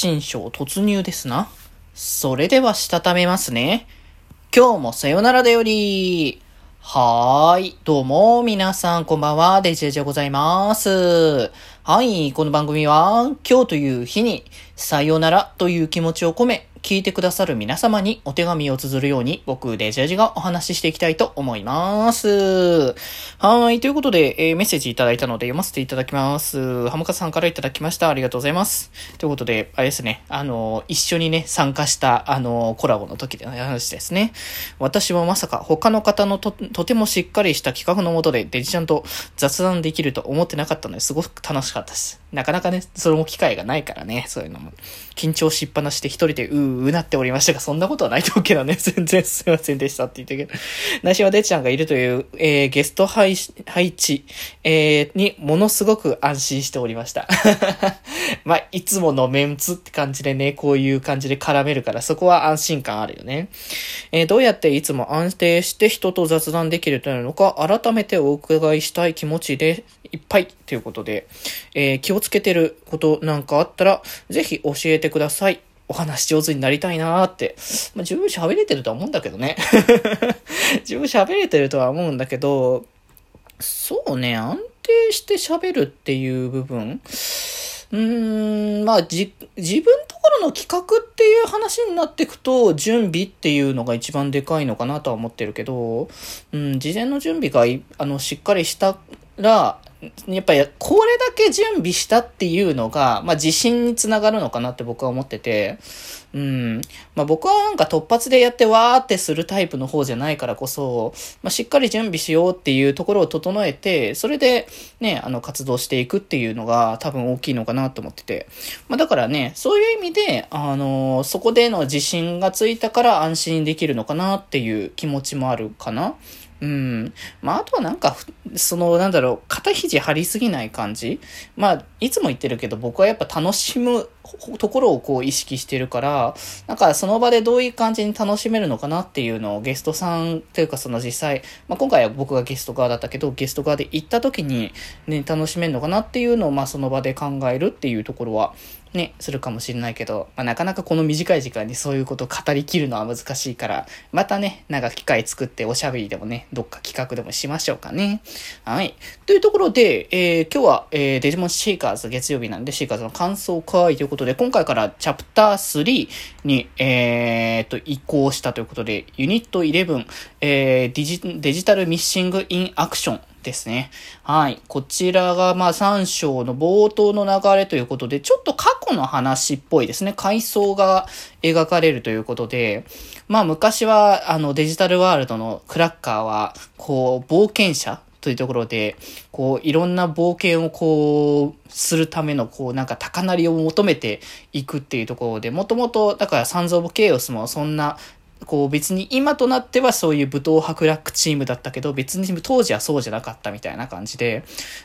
新章突入ですな。それではしたためますね。今日もさよならだより。はーい。どうも、皆さん、こんばんは。デジェジでございます。はい。この番組は、今日という日に、さよならという気持ちを込め、聞いてくださる皆様にお手紙を綴るように、僕、デジャジがお話ししていきたいと思います。はい。ということで、えー、メッセージいただいたので読ませていただきます。ハムカさんからいただきました。ありがとうございます。ということで、あれですね、あの、一緒にね、参加した、あの、コラボの時での話ですね。私はまさか他の方のと、とてもしっかりした企画のもとでデジちゃんと雑談できると思ってなかったのですごく楽しかったです。なかなかね、その機会がないからね、そういうのも。緊張しっぱなして一人でうーうなっておりましたが、そんなことはないと思うけどね、全然すいませんでしたって言ったけど。内島でちゃんがいるという、えー、ゲスト配配置、えー、にものすごく安心しておりました。まあ、いつものメンツって感じでね、こういう感じで絡めるから、そこは安心感あるよね。えー、どうやっていつも安定して人と雑談できるというのか、改めてお伺いしたい気持ちでいっぱいということで、えー、をつけてることなんかあったら、ぜひ教えてください。お話上手になりたいなーって。まあ、十分喋れてるとは思うんだけどね。十分喋れてるとは思うんだけど、そうね、安定して喋るっていう部分。うーん、まあ、じ、自分ところの企画っていう話になっていくと、準備っていうのが一番でかいのかなとは思ってるけど、うん、事前の準備があの、しっかりしたら、やっぱりこれだけ準備したっていうのが、まあ自信につながるのかなって僕は思ってて、うん。まあ僕はなんか突発でやってわーってするタイプの方じゃないからこそ、まあしっかり準備しようっていうところを整えて、それでね、あの活動していくっていうのが多分大きいのかなと思ってて。まあだからね、そういう意味で、あの、そこでの自信がついたから安心できるのかなっていう気持ちもあるかな。うん。まあ、あとはなんか、その、なんだろう、肩肘張りすぎない感じ？まあ、いつも言ってるけど、僕はやっぱ楽しむところをこう意識してるから、なんかその場でどういう感じに楽しめるのかなっていうのをゲストさんというかその実際、まあ今回は僕がゲスト側だったけど、ゲスト側で行った時にね、楽しめるのかなっていうのをまあその場で考えるっていうところは、ね、するかもしれないけど、まあ、なかなかこの短い時間にそういうことを語りきるのは難しいから、またね、なんか機会作っておしゃべりでもね、どっか企画でもしましょうかね。はい。というところで、えー、今日は、えー、デジモンシーカーズ月曜日なんで、シーカーズの感想会ということで、今回からチャプター3に、えー、と、移行したということで、ユニット11、えー、デジデジタルミッシングインアクションですね。はい。こちらが、まあ、3章の冒頭の流れということで、ちょっと過去の話っぽいですね。階層が描かれるということで、まあ、昔は、あの、デジタルワールドのクラッカーは、こう、冒険者というところで、こう、いろんな冒険をこう、するための、こう、なんか高鳴りを求めていくっていうところで、もともと、だからサンズ・オブ・ケイオスもそんなこう別に今となってはそういう武闘博楽チームだったけど別に当時はそうじゃなかったみたいな感じで。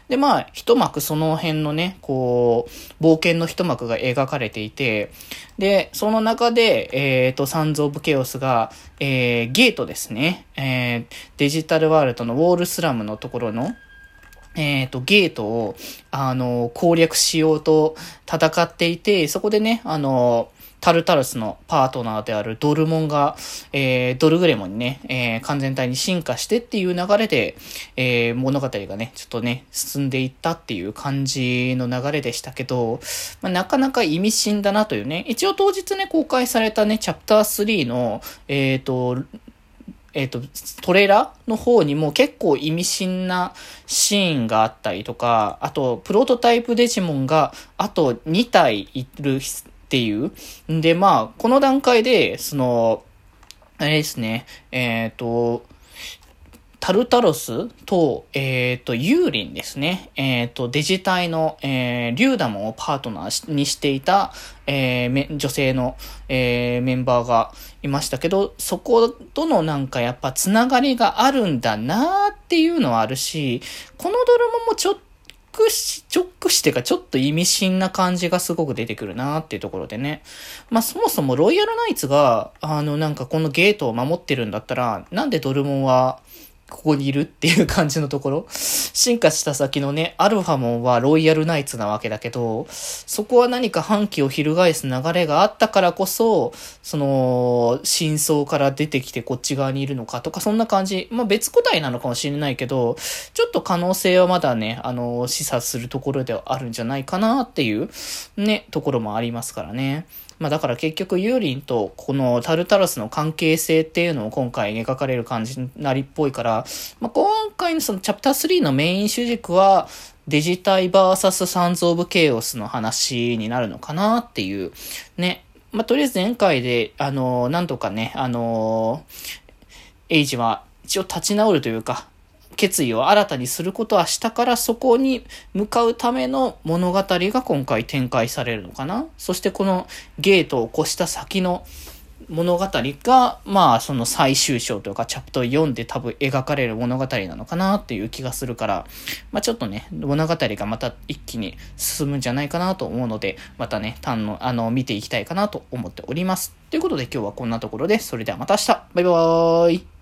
でまあ一幕その辺のね、こう冒険の一幕が描かれていて、で、その中で、えっ、ー、と、サンズ・オブ・ケオスが、えー、ゲートですね、えー、デジタルワールドのウォールスラムのところの、えっ、ー、と、ゲートを、あの、攻略しようと戦っていて、そこでね、あの、タルタルスのパートナーであるドルモンが、えー、ドルグレモンにね、えー、完全体に進化してっていう流れで、えー、物語がね、ちょっとね、進んでいったっていう感じの流れでしたけど、まあ、なかなか意味深だなというね、一応当日ね、公開されたね、チャプター3の、え、ー、と、えっ、ー、と、トレーラーの方にも結構意味深なシーンがあったりとか、あと、プロトタイプデジモンがあと2体いるっていう。んで、まあ、この段階で、その、あれですね、えっ、ー、と、タルタロスと、えっ、ー、と、ユーリンですね。えっ、ー、と、デジタイの、えー、リューダモンをパートナーにしていた、えー、女性の、えー、メンバーがいましたけど、そことのなんかやっぱつながりがあるんだなーっていうのはあるし、このドラマもちょっとクし、チョックしてかちょっと意味深な感じがすごく出てくるなっていうところでね。まあそもそもロイヤルナイツが、あのなんかこのゲートを守ってるんだったら、なんでドルモンは、ここにいるっていう感じのところ。進化した先のね、アルファモンはロイヤルナイツなわけだけど、そこは何か反旗を翻す流れがあったからこそ、その、真相から出てきてこっち側にいるのかとか、そんな感じ。まあ別個体なのかもしれないけど、ちょっと可能性はまだね、あの、示唆するところではあるんじゃないかなっていう、ね、ところもありますからね。まあだから結局ユーリンとこのタルタロスの関係性っていうのを今回描かれる感じになりっぽいから、まあ今回のそのチャプター3のメイン主軸はデジタイバーサスサンズオブケイオスの話になるのかなっていうね。まあとりあえず前回であの、なんとかね、あの、エイジは一応立ち直るというか、決意を新たにすることはしたからそこに向かうための物語が今回展開されるのかな？そしてこのゲートを越した先の物語が、まあ、その最終章というか、チャプター4で多分描かれる物語なのかなっていう気がするから、まあちょっとね、物語がまた一気に進むんじゃないかなと思うので、またね、単の、あの、見ていきたいかなと思っております。ということで今日はこんなところで、それではまた明日。バイバーイ。